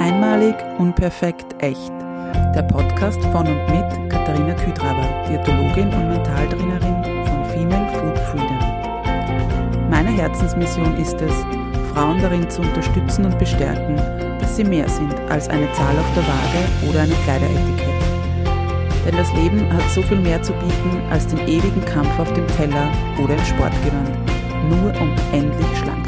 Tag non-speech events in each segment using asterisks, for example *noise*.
Einmalig, unperfekt, echt. Der Podcast von und mit Katharina Küdraber, Diätologin und Mentaltrainerin von Female Food Freedom. Meine Herzensmission ist es, Frauen darin zu unterstützen und bestärken, dass sie mehr sind als eine Zahl auf der Waage oder eine Kleideretikette. Denn das Leben hat so viel mehr zu bieten als den ewigen Kampf auf dem Teller oder im Sportgewand, nur um endlich schlank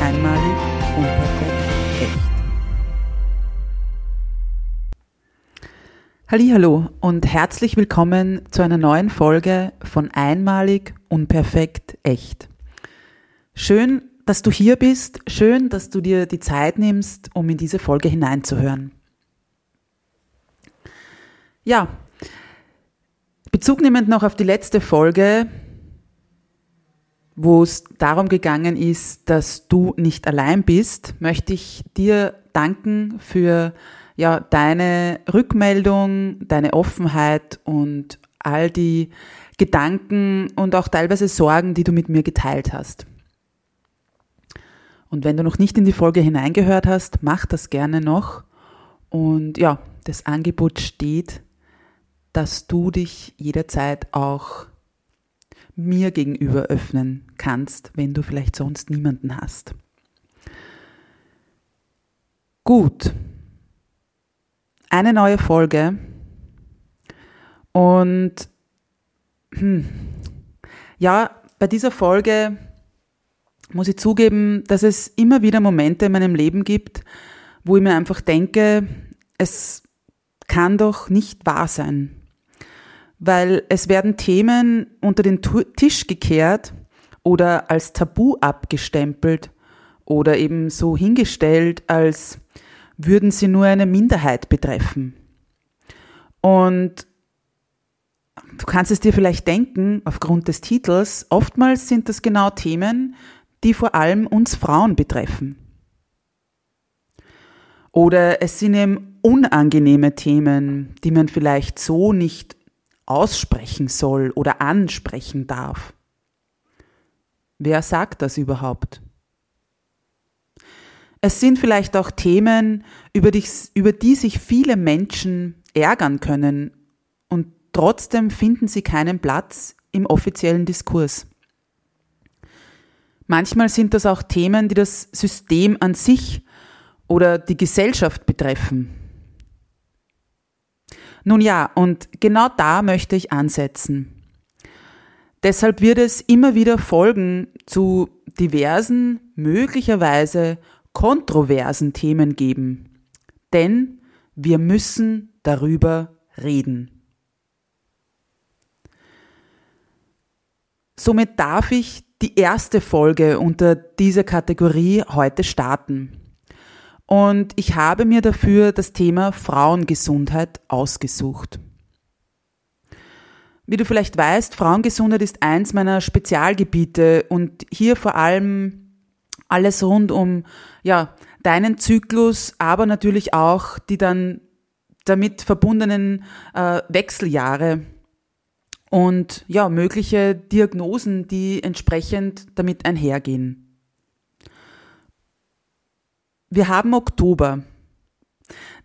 Einmalig, unperfekt, echt. Hallo und herzlich willkommen zu einer neuen Folge von Einmalig, unperfekt, echt. Schön, dass du hier bist, schön, dass du dir die Zeit nimmst, um in diese Folge hineinzuhören. Ja, Bezug nehmend noch auf die letzte Folge, wo es darum gegangen ist, dass du nicht allein bist, möchte ich dir danken für ja, deine Rückmeldung, deine Offenheit und all die Gedanken und auch teilweise Sorgen, die du mit mir geteilt hast. Und wenn du noch nicht in die Folge hineingehört hast, mach das gerne noch. Und ja, das Angebot steht, dass du dich jederzeit auch mir gegenüber öffnen kannst, wenn du vielleicht sonst niemanden hast. Gut. Eine neue Folge. Und hm, ja, bei dieser Folge muss ich zugeben, dass es immer wieder Momente in meinem Leben gibt, wo ich mir einfach denke, es kann doch nicht wahr sein weil es werden Themen unter den Tisch gekehrt oder als Tabu abgestempelt oder eben so hingestellt, als würden sie nur eine Minderheit betreffen. Und du kannst es dir vielleicht denken, aufgrund des Titels, oftmals sind das genau Themen, die vor allem uns Frauen betreffen. Oder es sind eben unangenehme Themen, die man vielleicht so nicht aussprechen soll oder ansprechen darf. Wer sagt das überhaupt? Es sind vielleicht auch Themen, über die, über die sich viele Menschen ärgern können und trotzdem finden sie keinen Platz im offiziellen Diskurs. Manchmal sind das auch Themen, die das System an sich oder die Gesellschaft betreffen. Nun ja, und genau da möchte ich ansetzen. Deshalb wird es immer wieder Folgen zu diversen, möglicherweise kontroversen Themen geben. Denn wir müssen darüber reden. Somit darf ich die erste Folge unter dieser Kategorie heute starten. Und ich habe mir dafür das Thema Frauengesundheit ausgesucht. Wie du vielleicht weißt, Frauengesundheit ist eins meiner Spezialgebiete und hier vor allem alles rund um, ja, deinen Zyklus, aber natürlich auch die dann damit verbundenen äh, Wechseljahre und ja, mögliche Diagnosen, die entsprechend damit einhergehen. Wir haben Oktober.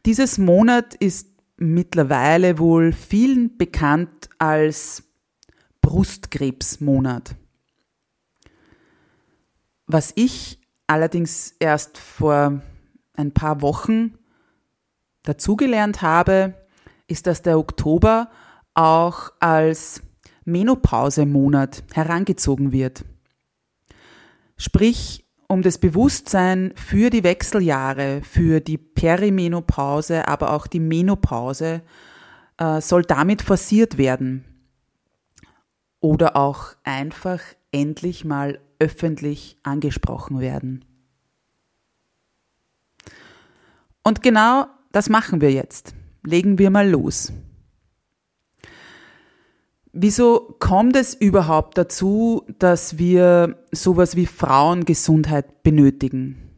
Dieses Monat ist mittlerweile wohl vielen bekannt als Brustkrebsmonat. Was ich allerdings erst vor ein paar Wochen dazugelernt habe, ist, dass der Oktober auch als Menopausemonat herangezogen wird. Sprich, um das Bewusstsein für die Wechseljahre, für die Perimenopause, aber auch die Menopause äh, soll damit forciert werden. Oder auch einfach endlich mal öffentlich angesprochen werden. Und genau das machen wir jetzt. Legen wir mal los. Wieso kommt es überhaupt dazu, dass wir sowas wie Frauengesundheit benötigen?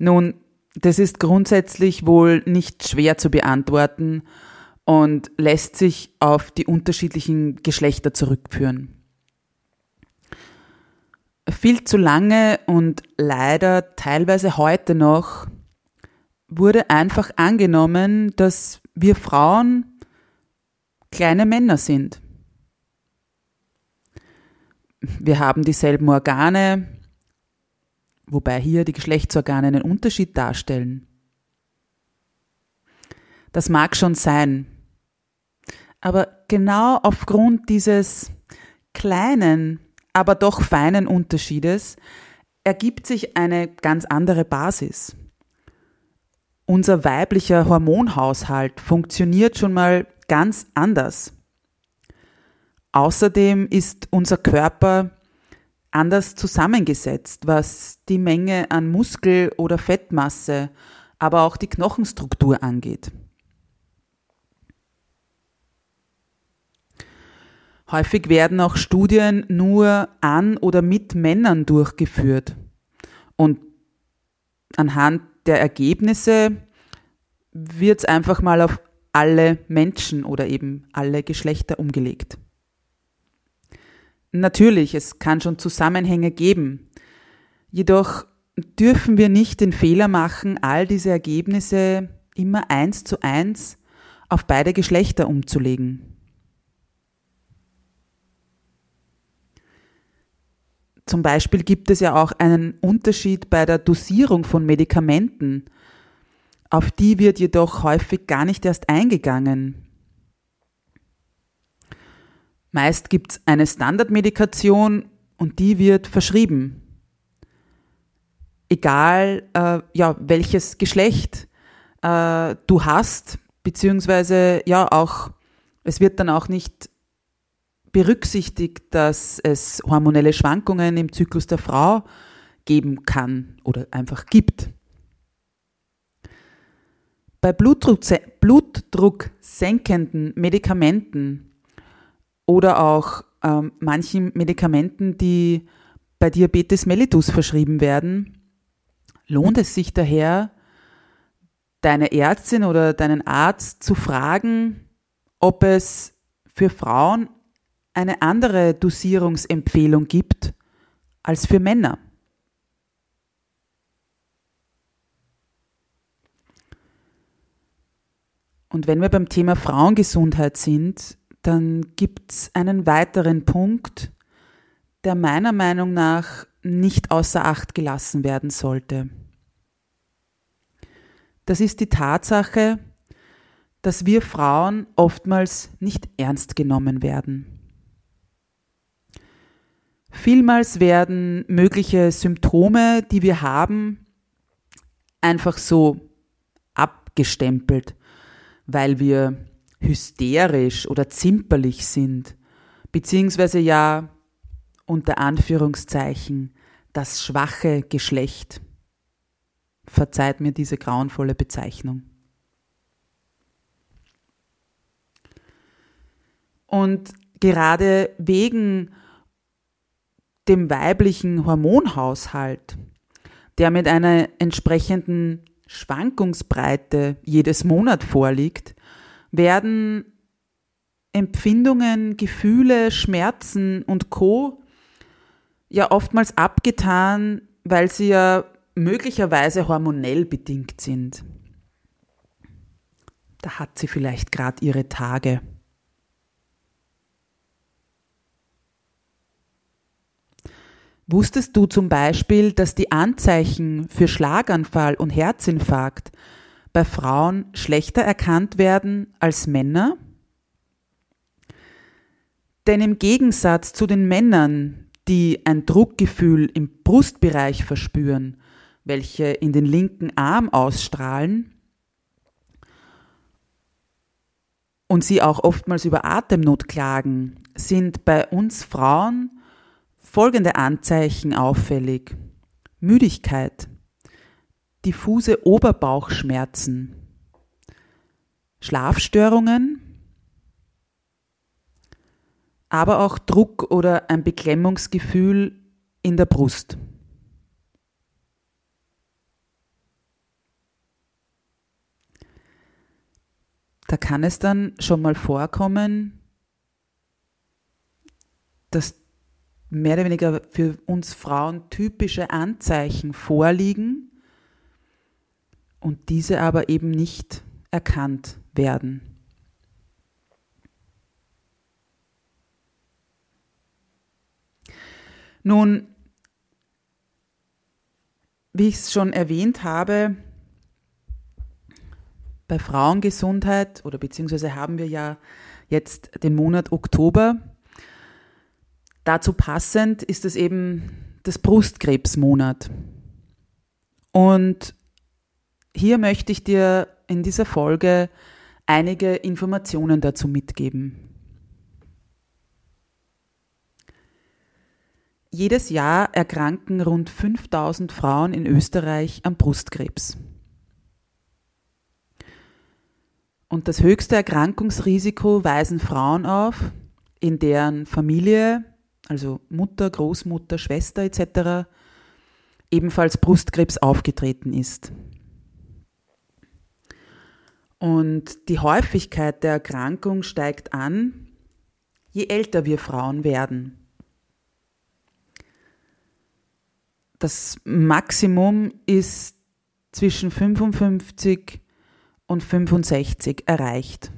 Nun, das ist grundsätzlich wohl nicht schwer zu beantworten und lässt sich auf die unterschiedlichen Geschlechter zurückführen. Viel zu lange und leider teilweise heute noch wurde einfach angenommen, dass wir Frauen kleine Männer sind. Wir haben dieselben Organe, wobei hier die Geschlechtsorgane einen Unterschied darstellen. Das mag schon sein, aber genau aufgrund dieses kleinen, aber doch feinen Unterschiedes ergibt sich eine ganz andere Basis. Unser weiblicher Hormonhaushalt funktioniert schon mal ganz anders. Außerdem ist unser Körper anders zusammengesetzt, was die Menge an Muskel- oder Fettmasse, aber auch die Knochenstruktur angeht. Häufig werden auch Studien nur an oder mit Männern durchgeführt. Und anhand der Ergebnisse wird es einfach mal auf alle Menschen oder eben alle Geschlechter umgelegt. Natürlich, es kann schon Zusammenhänge geben. Jedoch dürfen wir nicht den Fehler machen, all diese Ergebnisse immer eins zu eins auf beide Geschlechter umzulegen. Zum Beispiel gibt es ja auch einen Unterschied bei der Dosierung von Medikamenten. Auf die wird jedoch häufig gar nicht erst eingegangen. Meist gibt es eine Standardmedikation und die wird verschrieben. Egal, äh, ja, welches Geschlecht äh, du hast, beziehungsweise ja auch, es wird dann auch nicht berücksichtigt, dass es hormonelle Schwankungen im Zyklus der Frau geben kann oder einfach gibt. Bei Blutdruck, blutdrucksenkenden Medikamenten oder auch ähm, manchen Medikamenten, die bei Diabetes mellitus verschrieben werden, lohnt es sich daher, deine Ärztin oder deinen Arzt zu fragen, ob es für Frauen eine andere Dosierungsempfehlung gibt als für Männer. Und wenn wir beim Thema Frauengesundheit sind, dann gibt es einen weiteren Punkt, der meiner Meinung nach nicht außer Acht gelassen werden sollte. Das ist die Tatsache, dass wir Frauen oftmals nicht ernst genommen werden. Vielmals werden mögliche Symptome, die wir haben, einfach so abgestempelt, weil wir hysterisch oder zimperlich sind, beziehungsweise ja unter Anführungszeichen das schwache Geschlecht. Verzeiht mir diese grauenvolle Bezeichnung. Und gerade wegen dem weiblichen Hormonhaushalt, der mit einer entsprechenden Schwankungsbreite jedes Monat vorliegt, werden Empfindungen, Gefühle, Schmerzen und Co. ja oftmals abgetan, weil sie ja möglicherweise hormonell bedingt sind. Da hat sie vielleicht gerade ihre Tage. Wusstest du zum Beispiel, dass die Anzeichen für Schlaganfall und Herzinfarkt bei Frauen schlechter erkannt werden als Männer? Denn im Gegensatz zu den Männern, die ein Druckgefühl im Brustbereich verspüren, welche in den linken Arm ausstrahlen und sie auch oftmals über Atemnot klagen, sind bei uns Frauen folgende Anzeichen auffällig. Müdigkeit, diffuse Oberbauchschmerzen, Schlafstörungen, aber auch Druck oder ein Beklemmungsgefühl in der Brust. Da kann es dann schon mal vorkommen, dass mehr oder weniger für uns Frauen typische Anzeichen vorliegen und diese aber eben nicht erkannt werden. Nun, wie ich es schon erwähnt habe, bei Frauengesundheit oder beziehungsweise haben wir ja jetzt den Monat Oktober. Dazu passend ist es eben das Brustkrebsmonat. Und hier möchte ich dir in dieser Folge einige Informationen dazu mitgeben. Jedes Jahr erkranken rund 5000 Frauen in Österreich am Brustkrebs. Und das höchste Erkrankungsrisiko weisen Frauen auf, in deren Familie, also Mutter, Großmutter, Schwester etc., ebenfalls Brustkrebs aufgetreten ist. Und die Häufigkeit der Erkrankung steigt an, je älter wir Frauen werden. das Maximum ist zwischen 55 und 65 erreicht.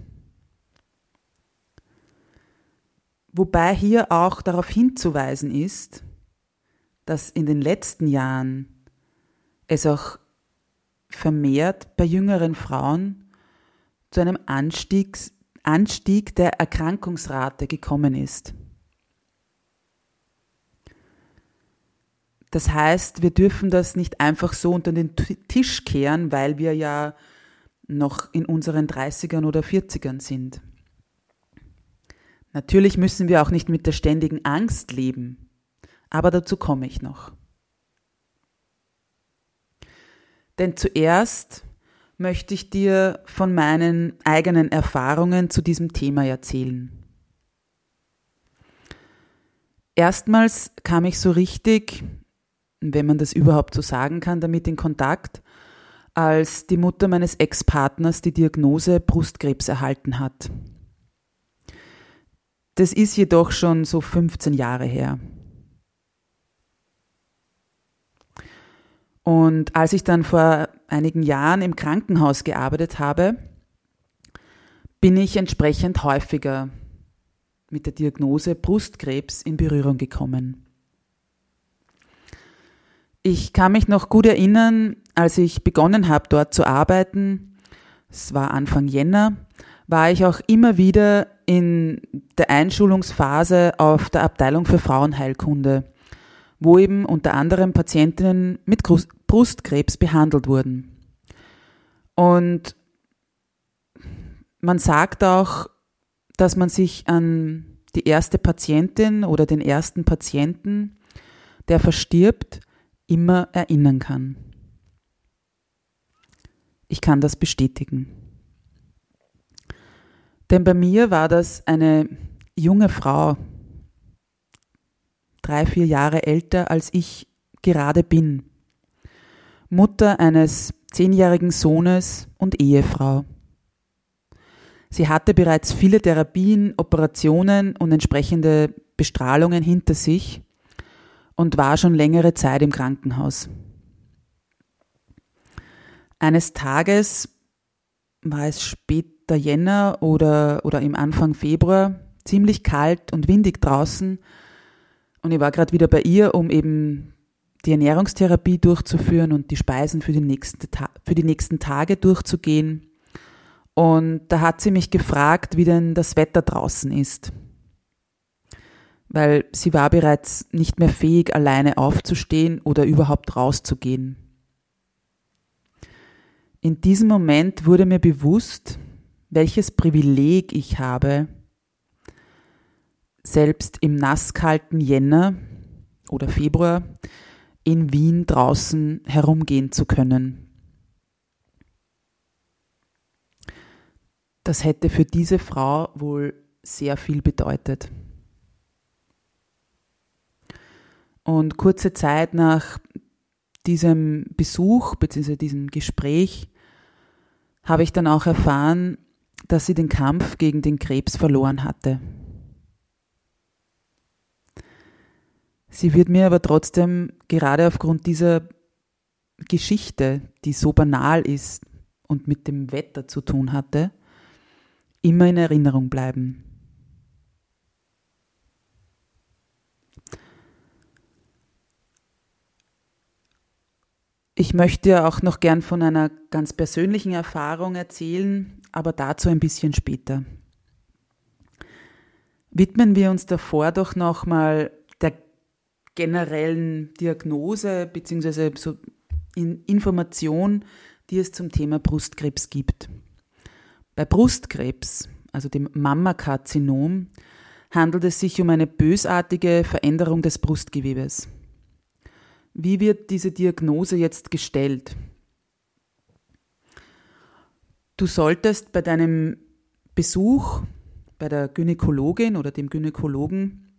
Wobei hier auch darauf hinzuweisen ist, dass in den letzten Jahren es auch vermehrt bei jüngeren Frauen zu einem Anstieg, Anstieg der Erkrankungsrate gekommen ist. Das heißt, wir dürfen das nicht einfach so unter den Tisch kehren, weil wir ja noch in unseren 30ern oder 40ern sind. Natürlich müssen wir auch nicht mit der ständigen Angst leben, aber dazu komme ich noch. Denn zuerst möchte ich dir von meinen eigenen Erfahrungen zu diesem Thema erzählen. Erstmals kam ich so richtig wenn man das überhaupt so sagen kann, damit in Kontakt, als die Mutter meines Ex-Partners die Diagnose Brustkrebs erhalten hat. Das ist jedoch schon so 15 Jahre her. Und als ich dann vor einigen Jahren im Krankenhaus gearbeitet habe, bin ich entsprechend häufiger mit der Diagnose Brustkrebs in Berührung gekommen. Ich kann mich noch gut erinnern, als ich begonnen habe, dort zu arbeiten, es war Anfang Jänner, war ich auch immer wieder in der Einschulungsphase auf der Abteilung für Frauenheilkunde, wo eben unter anderem Patientinnen mit Brustkrebs behandelt wurden. Und man sagt auch, dass man sich an die erste Patientin oder den ersten Patienten, der verstirbt, immer erinnern kann. Ich kann das bestätigen. Denn bei mir war das eine junge Frau, drei, vier Jahre älter als ich gerade bin, Mutter eines zehnjährigen Sohnes und Ehefrau. Sie hatte bereits viele Therapien, Operationen und entsprechende Bestrahlungen hinter sich und war schon längere Zeit im Krankenhaus. Eines Tages war es später Jänner oder, oder im Anfang Februar, ziemlich kalt und windig draußen und ich war gerade wieder bei ihr, um eben die Ernährungstherapie durchzuführen und die Speisen für die, nächsten, für die nächsten Tage durchzugehen. Und da hat sie mich gefragt, wie denn das Wetter draußen ist weil sie war bereits nicht mehr fähig, alleine aufzustehen oder überhaupt rauszugehen in diesem Moment wurde mir bewusst, welches Privileg ich habe, selbst im nasskalten Jänner oder Februar in Wien draußen herumgehen zu können. Das hätte für diese Frau wohl sehr viel bedeutet. Und kurze Zeit nach diesem Besuch bzw. diesem Gespräch habe ich dann auch erfahren, dass sie den Kampf gegen den Krebs verloren hatte. Sie wird mir aber trotzdem gerade aufgrund dieser Geschichte, die so banal ist und mit dem Wetter zu tun hatte, immer in Erinnerung bleiben. Ich möchte auch noch gern von einer ganz persönlichen Erfahrung erzählen, aber dazu ein bisschen später. Widmen wir uns davor doch nochmal der generellen Diagnose bzw. so Information, die es zum Thema Brustkrebs gibt. Bei Brustkrebs, also dem Mammakarzinom, handelt es sich um eine bösartige Veränderung des Brustgewebes. Wie wird diese Diagnose jetzt gestellt? Du solltest bei deinem Besuch bei der Gynäkologin oder dem Gynäkologen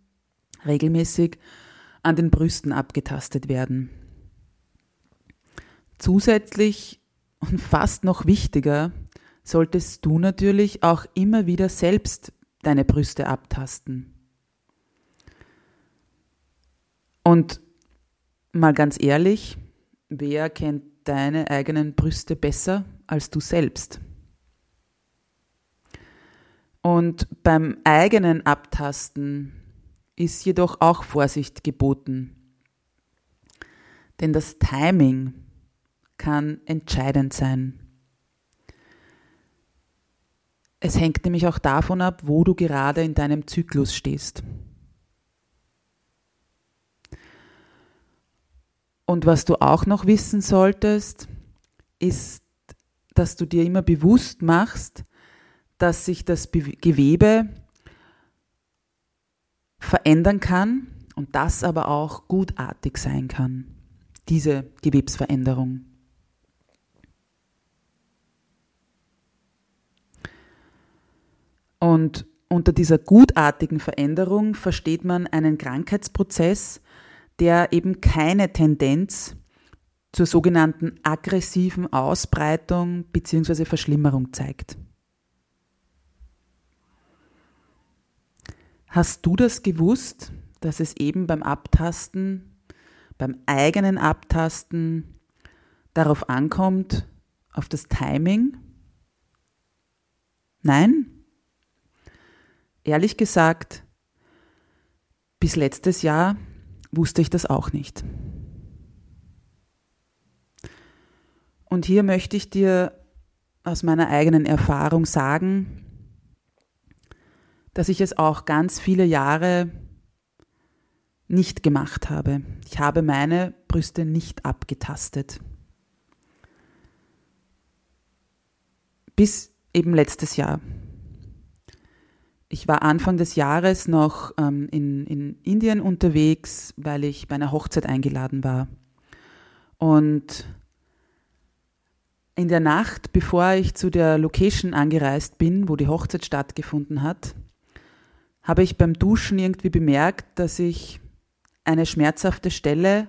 regelmäßig an den Brüsten abgetastet werden. Zusätzlich und fast noch wichtiger solltest du natürlich auch immer wieder selbst deine Brüste abtasten. Und mal ganz ehrlich, wer kennt deine eigenen Brüste besser als du selbst? Und beim eigenen Abtasten ist jedoch auch Vorsicht geboten. Denn das Timing kann entscheidend sein. Es hängt nämlich auch davon ab, wo du gerade in deinem Zyklus stehst. Und was du auch noch wissen solltest, ist, dass du dir immer bewusst machst, dass sich das Gewebe verändern kann und das aber auch gutartig sein kann, diese Gewebsveränderung. Und unter dieser gutartigen Veränderung versteht man einen Krankheitsprozess, der eben keine Tendenz zur sogenannten aggressiven Ausbreitung bzw. Verschlimmerung zeigt. Hast du das gewusst, dass es eben beim Abtasten, beim eigenen Abtasten darauf ankommt, auf das Timing? Nein? Ehrlich gesagt, bis letztes Jahr wusste ich das auch nicht. Und hier möchte ich dir aus meiner eigenen Erfahrung sagen, dass ich es auch ganz viele Jahre nicht gemacht habe. Ich habe meine Brüste nicht abgetastet. Bis eben letztes Jahr. Ich war Anfang des Jahres noch ähm, in, in Indien unterwegs, weil ich bei einer Hochzeit eingeladen war. Und in der Nacht, bevor ich zu der Location angereist bin, wo die Hochzeit stattgefunden hat, habe ich beim Duschen irgendwie bemerkt, dass ich eine schmerzhafte Stelle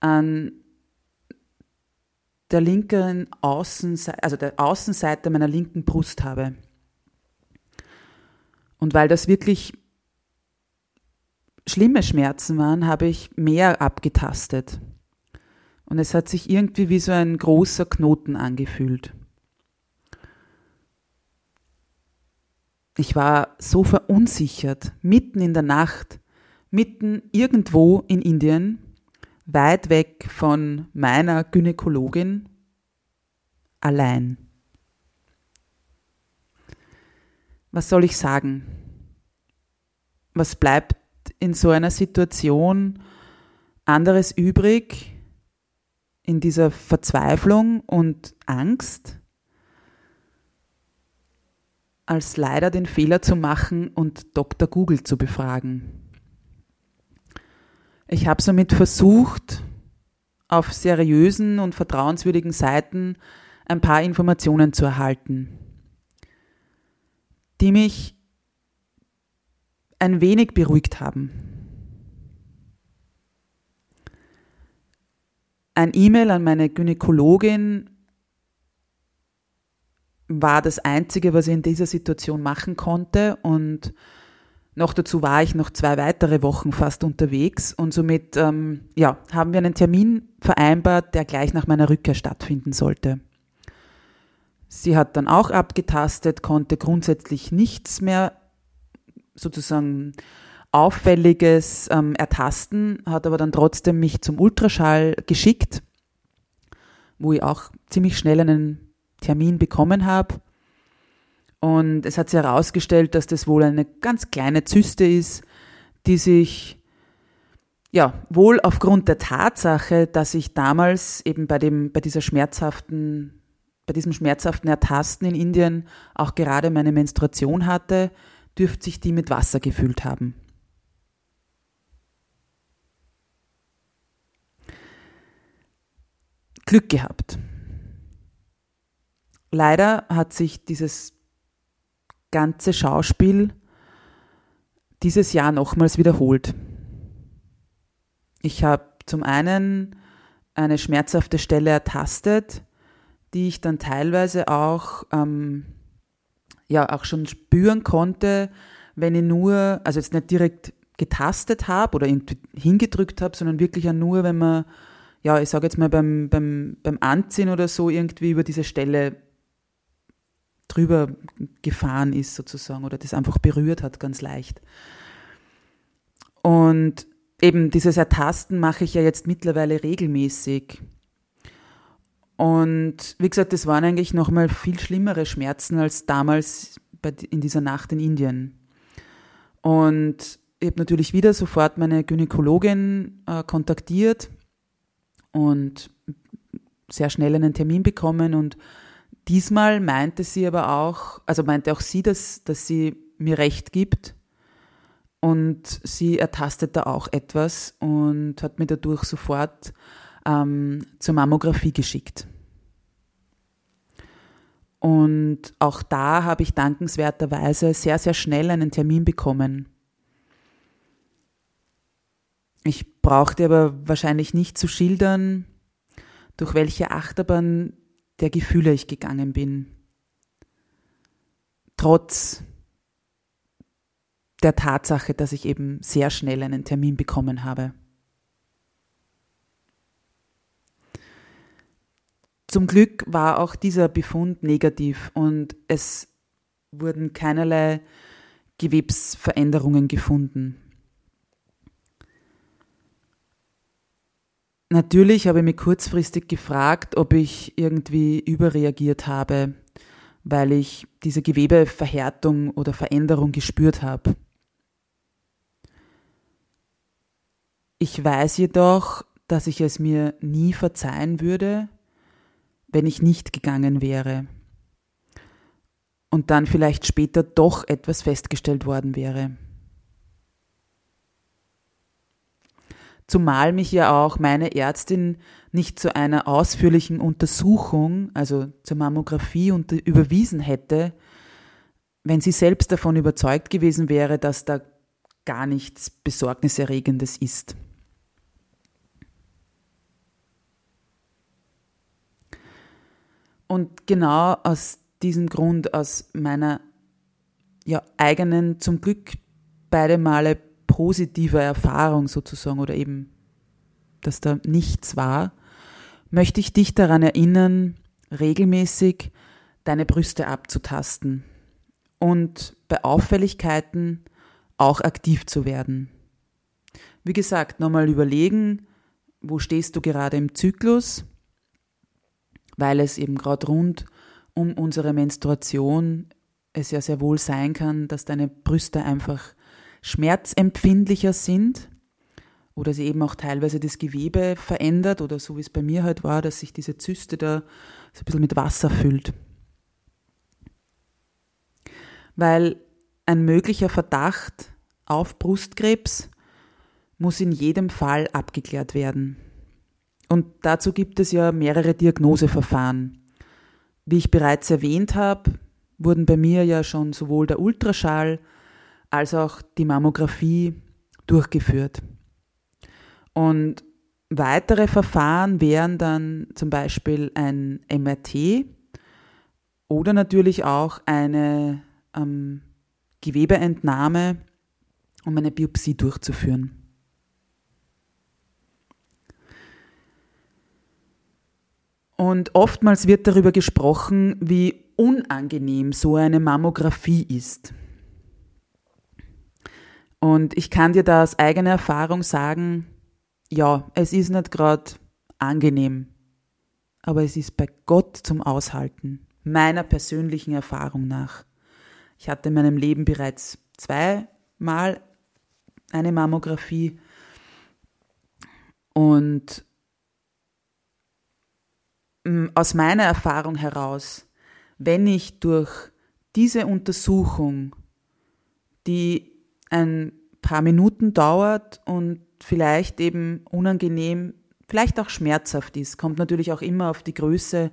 an der linken Außenseite, also der Außenseite meiner linken Brust habe. Und weil das wirklich schlimme Schmerzen waren, habe ich mehr abgetastet. Und es hat sich irgendwie wie so ein großer Knoten angefühlt. Ich war so verunsichert, mitten in der Nacht, mitten irgendwo in Indien, weit weg von meiner Gynäkologin, allein. Was soll ich sagen? Was bleibt in so einer Situation anderes übrig, in dieser Verzweiflung und Angst? als leider den Fehler zu machen und Dr. Google zu befragen. Ich habe somit versucht, auf seriösen und vertrauenswürdigen Seiten ein paar Informationen zu erhalten. Die mich ein wenig beruhigt haben. Ein E-Mail an meine Gynäkologin war das Einzige, was ich in dieser Situation machen konnte und noch dazu war ich noch zwei weitere Wochen fast unterwegs und somit ähm, ja, haben wir einen Termin vereinbart, der gleich nach meiner Rückkehr stattfinden sollte. Sie hat dann auch abgetastet, konnte grundsätzlich nichts mehr sozusagen Auffälliges ähm, ertasten, hat aber dann trotzdem mich zum Ultraschall geschickt, wo ich auch ziemlich schnell einen Termin bekommen habe. Und es hat sich herausgestellt, dass das wohl eine ganz kleine Zyste ist, die sich ja wohl aufgrund der Tatsache, dass ich damals eben bei dem bei dieser schmerzhaften bei diesem schmerzhaften Ertasten in Indien auch gerade meine Menstruation hatte, dürfte sich die mit Wasser gefüllt haben. Glück gehabt. Leider hat sich dieses ganze Schauspiel dieses Jahr nochmals wiederholt. Ich habe zum einen eine schmerzhafte Stelle ertastet, die ich dann teilweise auch, ähm, ja, auch schon spüren konnte, wenn ich nur, also jetzt nicht direkt getastet habe oder hingedrückt habe, sondern wirklich ja nur, wenn man, ja, ich sage jetzt mal beim, beim, beim Anziehen oder so irgendwie über diese Stelle drüber gefahren ist sozusagen oder das einfach berührt hat ganz leicht. Und eben dieses Ertasten mache ich ja jetzt mittlerweile regelmäßig. Und wie gesagt, das waren eigentlich nochmal viel schlimmere Schmerzen als damals bei, in dieser Nacht in Indien. Und ich habe natürlich wieder sofort meine Gynäkologin äh, kontaktiert und sehr schnell einen Termin bekommen. Und diesmal meinte sie aber auch, also meinte auch sie, dass, dass sie mir recht gibt. Und sie ertastet da auch etwas und hat mir dadurch sofort ähm, zur Mammographie geschickt. Und auch da habe ich dankenswerterweise sehr, sehr schnell einen Termin bekommen. Ich brauchte aber wahrscheinlich nicht zu schildern, durch welche Achterbahn der Gefühle ich gegangen bin. Trotz der Tatsache, dass ich eben sehr schnell einen Termin bekommen habe. Zum Glück war auch dieser Befund negativ und es wurden keinerlei Gewebsveränderungen gefunden. Natürlich habe ich mich kurzfristig gefragt, ob ich irgendwie überreagiert habe, weil ich diese Gewebeverhärtung oder Veränderung gespürt habe. Ich weiß jedoch, dass ich es mir nie verzeihen würde, wenn ich nicht gegangen wäre und dann vielleicht später doch etwas festgestellt worden wäre. Zumal mich ja auch meine Ärztin nicht zu einer ausführlichen Untersuchung, also zur Mammographie, überwiesen hätte, wenn sie selbst davon überzeugt gewesen wäre, dass da gar nichts Besorgniserregendes ist. Und genau aus diesem Grund, aus meiner ja, eigenen, zum Glück beide Male positiver Erfahrung sozusagen oder eben, dass da nichts war, möchte ich dich daran erinnern, regelmäßig deine Brüste abzutasten und bei Auffälligkeiten auch aktiv zu werden. Wie gesagt, nochmal überlegen, wo stehst du gerade im Zyklus, weil es eben gerade rund um unsere Menstruation es ja sehr wohl sein kann, dass deine Brüste einfach schmerzempfindlicher sind oder sie eben auch teilweise das Gewebe verändert oder so wie es bei mir halt war, dass sich diese Zyste da so ein bisschen mit Wasser füllt. Weil ein möglicher Verdacht auf Brustkrebs muss in jedem Fall abgeklärt werden. Und dazu gibt es ja mehrere Diagnoseverfahren. Wie ich bereits erwähnt habe, wurden bei mir ja schon sowohl der Ultraschall als auch die Mammographie durchgeführt. Und weitere Verfahren wären dann zum Beispiel ein MRT oder natürlich auch eine ähm, Gewebeentnahme, um eine Biopsie durchzuführen. Und oftmals wird darüber gesprochen, wie unangenehm so eine Mammographie ist. Und ich kann dir da aus eigener Erfahrung sagen, ja, es ist nicht gerade angenehm, aber es ist bei Gott zum Aushalten, meiner persönlichen Erfahrung nach. Ich hatte in meinem Leben bereits zweimal eine Mammographie und aus meiner Erfahrung heraus, wenn ich durch diese Untersuchung, die ein paar Minuten dauert und vielleicht eben unangenehm, vielleicht auch schmerzhaft ist, kommt natürlich auch immer auf die Größe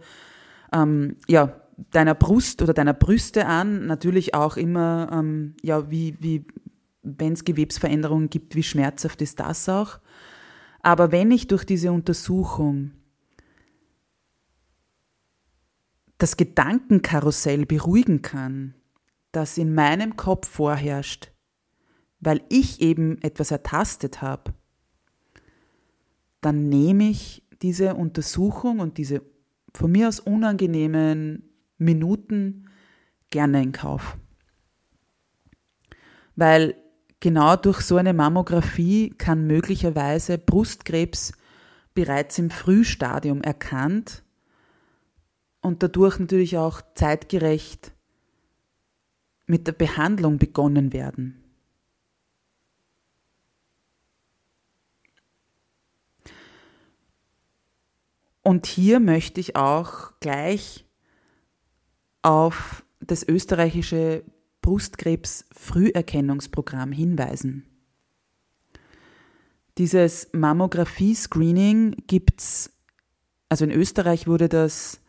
ähm, ja, deiner Brust oder deiner Brüste an, natürlich auch immer, ähm, ja, wie, wie wenn es Gewebsveränderungen gibt, wie schmerzhaft ist das auch. Aber wenn ich durch diese Untersuchung das Gedankenkarussell beruhigen kann, das in meinem Kopf vorherrscht, weil ich eben etwas ertastet habe, dann nehme ich diese Untersuchung und diese von mir aus unangenehmen Minuten gerne in Kauf. Weil genau durch so eine Mammographie kann möglicherweise Brustkrebs bereits im Frühstadium erkannt und dadurch natürlich auch zeitgerecht mit der Behandlung begonnen werden. Und hier möchte ich auch gleich auf das österreichische Brustkrebs-Früherkennungsprogramm hinweisen. Dieses Mammographie-Screening gibt es, also in Österreich wurde das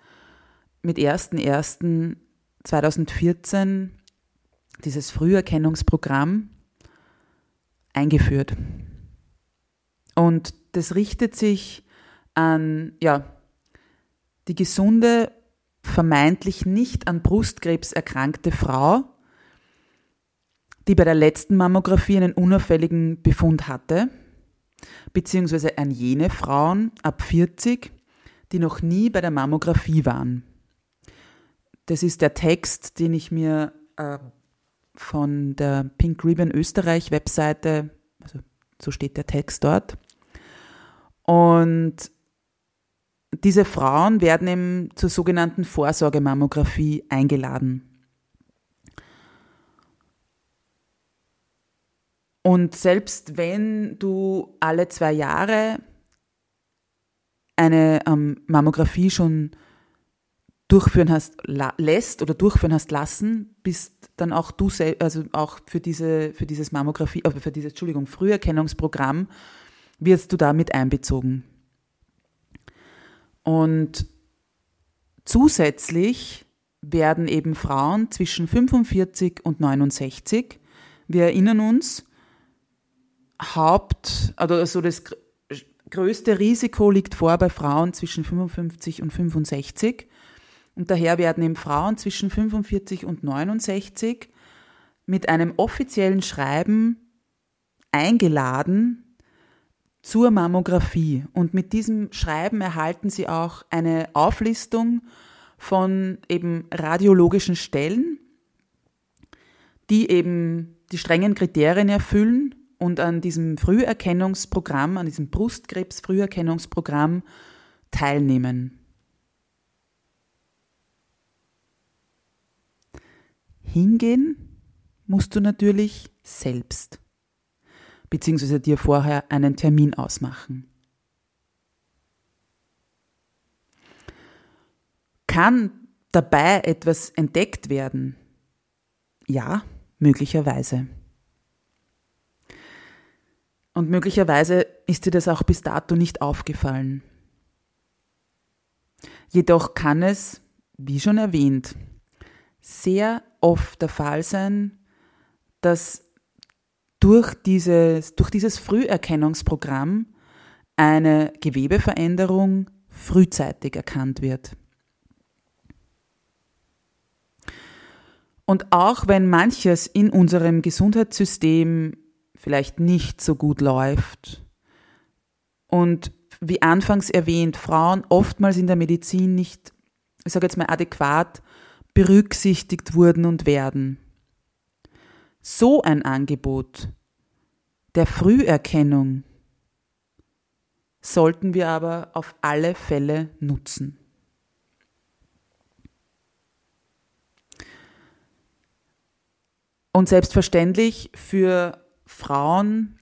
mit 01.01.2014 dieses Früherkennungsprogramm eingeführt. Und das richtet sich an ja, die gesunde vermeintlich nicht an Brustkrebs erkrankte Frau, die bei der letzten Mammographie einen unauffälligen Befund hatte, beziehungsweise an jene Frauen ab 40, die noch nie bei der Mammographie waren. Das ist der Text, den ich mir äh, von der Pink Ribbon Österreich Webseite, also so steht der Text dort. Und diese Frauen werden eben zur sogenannten Vorsorgemammographie eingeladen. Und selbst wenn du alle zwei Jahre eine ähm, Mammographie schon durchführen hast lässt oder durchführen hast lassen, bist dann auch du also auch für diese für dieses Mammographie äh, für dieses Entschuldigung Früherkennungsprogramm wirst du damit einbezogen. Und zusätzlich werden eben Frauen zwischen 45 und 69, wir erinnern uns, Haupt, also das größte Risiko liegt vor bei Frauen zwischen 55 und 65. Und daher werden eben Frauen zwischen 45 und 69 mit einem offiziellen Schreiben eingeladen, zur Mammographie. Und mit diesem Schreiben erhalten Sie auch eine Auflistung von eben radiologischen Stellen, die eben die strengen Kriterien erfüllen und an diesem Früherkennungsprogramm, an diesem Brustkrebs-Früherkennungsprogramm teilnehmen. Hingehen musst du natürlich selbst beziehungsweise dir vorher einen Termin ausmachen. Kann dabei etwas entdeckt werden? Ja, möglicherweise. Und möglicherweise ist dir das auch bis dato nicht aufgefallen. Jedoch kann es, wie schon erwähnt, sehr oft der Fall sein, dass durch dieses, durch dieses Früherkennungsprogramm eine Gewebeveränderung frühzeitig erkannt wird. Und auch wenn manches in unserem Gesundheitssystem vielleicht nicht so gut läuft und wie anfangs erwähnt, Frauen oftmals in der Medizin nicht, ich sage jetzt mal, adäquat berücksichtigt wurden und werden. So ein Angebot der Früherkennung sollten wir aber auf alle Fälle nutzen. Und selbstverständlich für Frauen,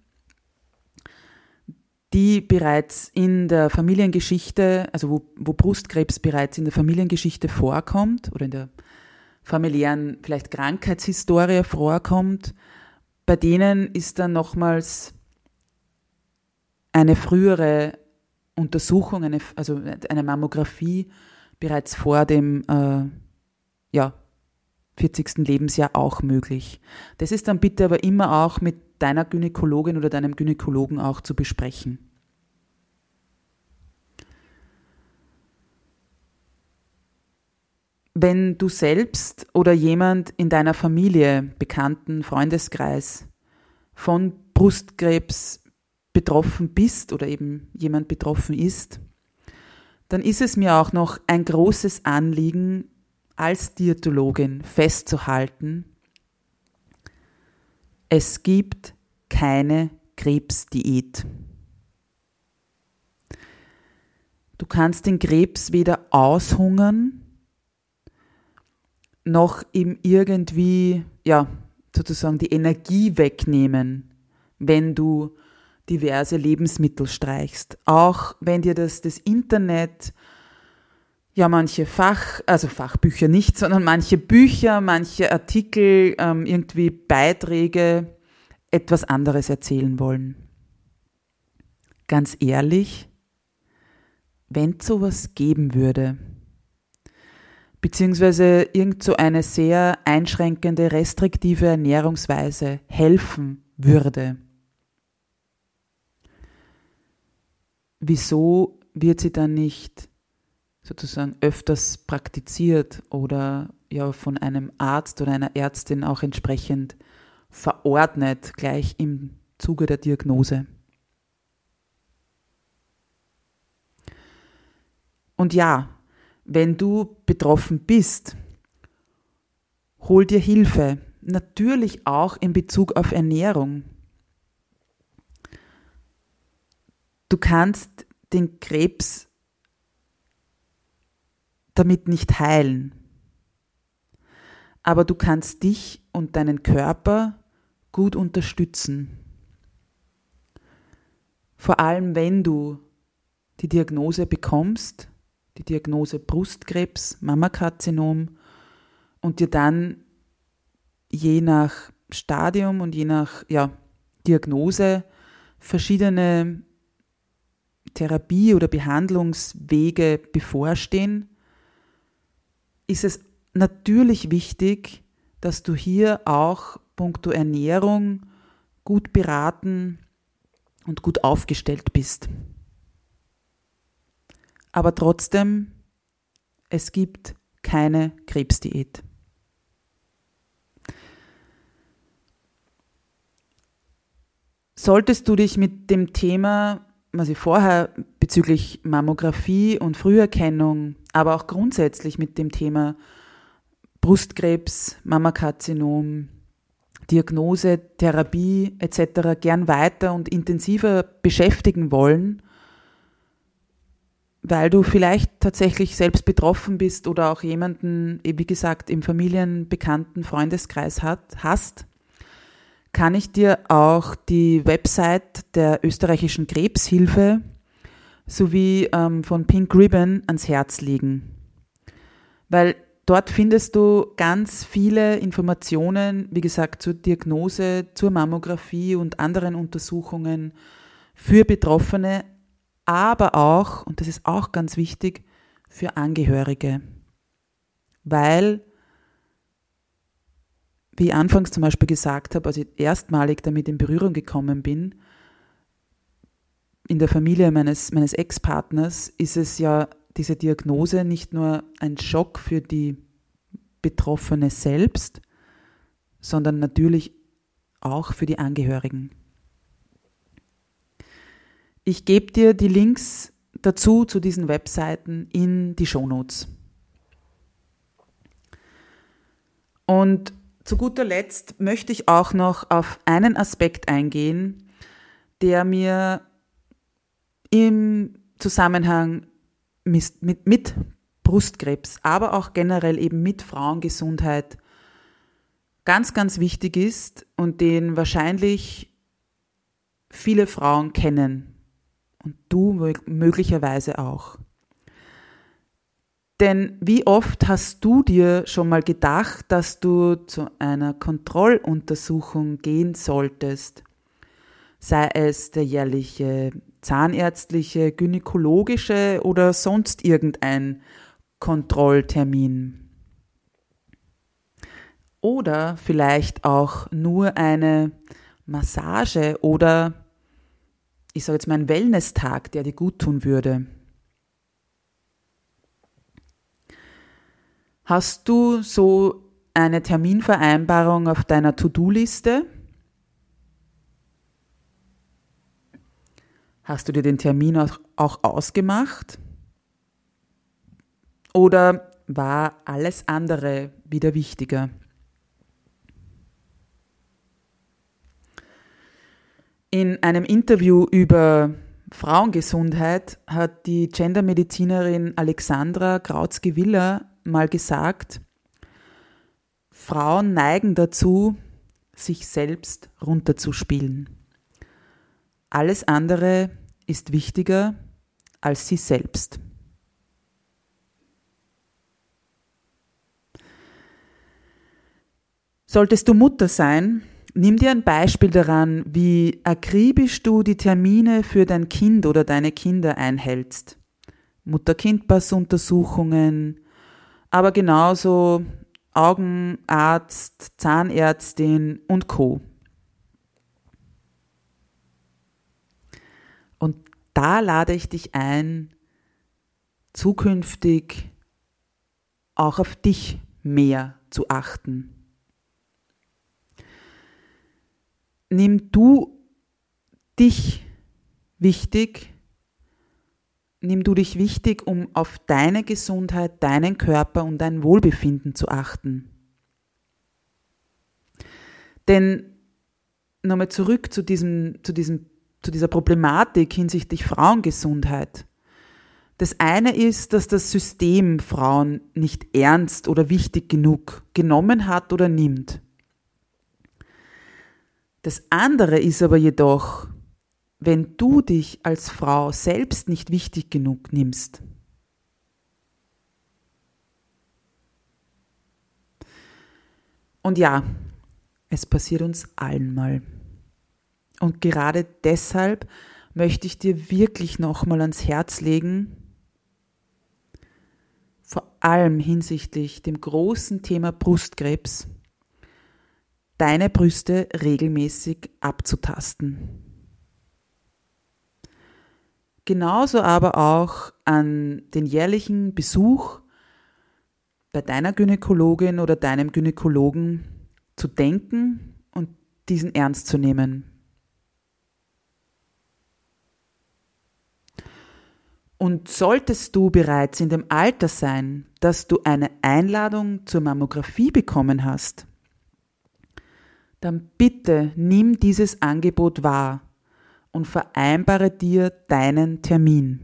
die bereits in der Familiengeschichte, also wo, wo Brustkrebs bereits in der Familiengeschichte vorkommt oder in der familiären vielleicht Krankheitshistorie vorkommt, bei denen ist dann nochmals eine frühere Untersuchung, eine, also eine Mammographie bereits vor dem äh, ja, 40. Lebensjahr auch möglich. Das ist dann bitte aber immer auch mit deiner Gynäkologin oder deinem Gynäkologen auch zu besprechen. Wenn du selbst oder jemand in deiner Familie, Bekannten, Freundeskreis von Brustkrebs betroffen bist oder eben jemand betroffen ist, dann ist es mir auch noch ein großes Anliegen, als Diätologin festzuhalten, es gibt keine Krebsdiät. Du kannst den Krebs weder aushungern, noch ihm irgendwie, ja, sozusagen die Energie wegnehmen, wenn du diverse Lebensmittel streichst. Auch wenn dir das, das Internet ja manche Fach, also Fachbücher nicht, *laughs* sondern manche Bücher, manche Artikel, ähm, irgendwie Beiträge etwas anderes erzählen wollen. Ganz ehrlich, wenn es sowas geben würde, beziehungsweise irgend so eine sehr einschränkende, restriktive Ernährungsweise helfen würde, wieso wird sie dann nicht sozusagen öfters praktiziert oder ja von einem Arzt oder einer Ärztin auch entsprechend verordnet, gleich im Zuge der Diagnose. Und ja, wenn du betroffen bist, hol dir Hilfe, natürlich auch in Bezug auf Ernährung. Du kannst den Krebs damit nicht heilen. Aber du kannst dich und deinen Körper gut unterstützen. Vor allem wenn du die Diagnose bekommst, die Diagnose Brustkrebs, Mammakarzinom und dir dann je nach Stadium und je nach ja, Diagnose verschiedene Therapie- oder Behandlungswege bevorstehen, ist es natürlich wichtig, dass du hier auch puncto Ernährung gut beraten und gut aufgestellt bist. Aber trotzdem, es gibt keine Krebsdiät. Solltest du dich mit dem Thema, was ich vorher bezüglich Mammographie und Früherkennung, aber auch grundsätzlich mit dem Thema Brustkrebs, Mammakarzinom, Diagnose, Therapie etc. gern weiter und intensiver beschäftigen wollen, weil du vielleicht tatsächlich selbst betroffen bist oder auch jemanden, wie gesagt, im Familienbekannten Freundeskreis hat, hast, kann ich dir auch die Website der österreichischen Krebshilfe sowie ähm, von Pink Ribbon ans Herz legen. Weil dort findest du ganz viele Informationen, wie gesagt, zur Diagnose, zur Mammographie und anderen Untersuchungen für Betroffene, aber auch, und das ist auch ganz wichtig, für Angehörige. Weil wie ich anfangs zum Beispiel gesagt habe, als ich erstmalig damit in Berührung gekommen bin, in der Familie meines, meines Ex-Partners ist es ja diese Diagnose nicht nur ein Schock für die Betroffene selbst, sondern natürlich auch für die Angehörigen. Ich gebe dir die Links dazu zu diesen Webseiten in die Shownotes. Und zu guter Letzt möchte ich auch noch auf einen Aspekt eingehen, der mir im Zusammenhang mit, mit, mit Brustkrebs, aber auch generell eben mit Frauengesundheit ganz, ganz wichtig ist und den wahrscheinlich viele Frauen kennen und du möglicherweise auch. Denn wie oft hast du dir schon mal gedacht, dass du zu einer Kontrolluntersuchung gehen solltest? Sei es der jährliche zahnärztliche, gynäkologische oder sonst irgendein Kontrolltermin. Oder vielleicht auch nur eine Massage oder ich sage jetzt mal ein Wellness-Tag, der dir gut tun würde. Hast du so eine Terminvereinbarung auf deiner To-Do-Liste? Hast du dir den Termin auch ausgemacht? Oder war alles andere wieder wichtiger? In einem Interview über Frauengesundheit hat die Gendermedizinerin Alexandra Krautzke-Willer mal gesagt, Frauen neigen dazu, sich selbst runterzuspielen. Alles andere ist wichtiger als sie selbst. Solltest du Mutter sein, nimm dir ein Beispiel daran, wie akribisch du die Termine für dein Kind oder deine Kinder einhältst. Mutter-Kind-Pass-Untersuchungen, aber genauso Augenarzt, Zahnärztin und Co. Und da lade ich dich ein, zukünftig auch auf dich mehr zu achten. Nimm du dich wichtig nimm du dich wichtig, um auf deine Gesundheit, deinen Körper und dein Wohlbefinden zu achten. Denn nochmal zurück zu, diesem, zu, diesem, zu dieser Problematik hinsichtlich Frauengesundheit. Das eine ist, dass das System Frauen nicht ernst oder wichtig genug genommen hat oder nimmt. Das andere ist aber jedoch, wenn du dich als Frau selbst nicht wichtig genug nimmst. Und ja, es passiert uns allen mal. Und gerade deshalb möchte ich dir wirklich nochmal ans Herz legen, vor allem hinsichtlich dem großen Thema Brustkrebs, deine Brüste regelmäßig abzutasten. Genauso aber auch an den jährlichen Besuch bei deiner Gynäkologin oder deinem Gynäkologen zu denken und diesen ernst zu nehmen. Und solltest du bereits in dem Alter sein, dass du eine Einladung zur Mammographie bekommen hast, dann bitte nimm dieses Angebot wahr und vereinbare dir deinen Termin.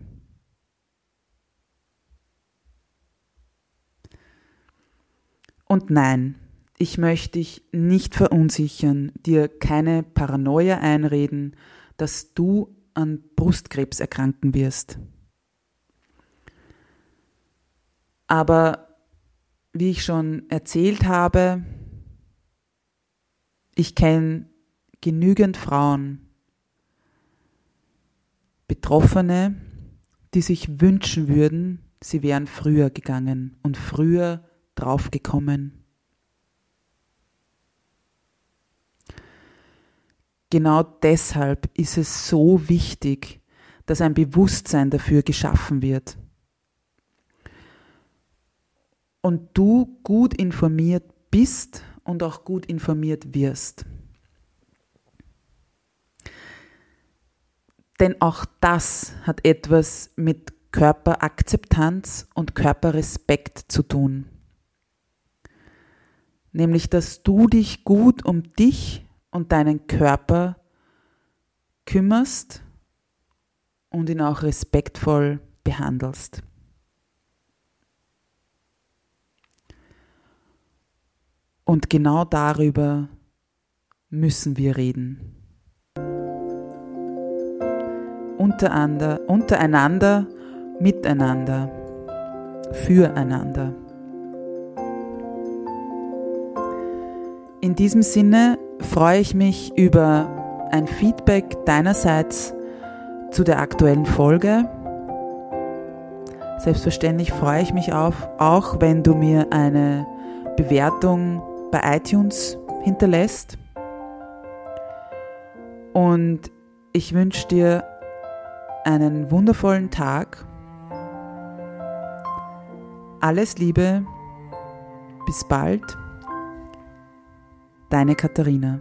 Und nein, ich möchte dich nicht verunsichern, dir keine Paranoia einreden, dass du an Brustkrebs erkranken wirst. Aber wie ich schon erzählt habe, ich kenne genügend Frauen, Betroffene, die sich wünschen würden, sie wären früher gegangen und früher draufgekommen. genau deshalb ist es so wichtig, dass ein Bewusstsein dafür geschaffen wird. Und du gut informiert bist und auch gut informiert wirst. Denn auch das hat etwas mit Körperakzeptanz und Körperrespekt zu tun. Nämlich, dass du dich gut um dich und deinen Körper kümmerst und ihn auch respektvoll behandelst. Und genau darüber müssen wir reden. Untereinander, untereinander, miteinander, füreinander. In diesem Sinne freue ich mich über ein Feedback deinerseits zu der aktuellen Folge. Selbstverständlich freue ich mich auf, auch wenn du mir eine Bewertung bei iTunes hinterlässt. Und ich wünsche dir einen wundervollen Tag. Alles Liebe. Bis bald. Deine Katharina.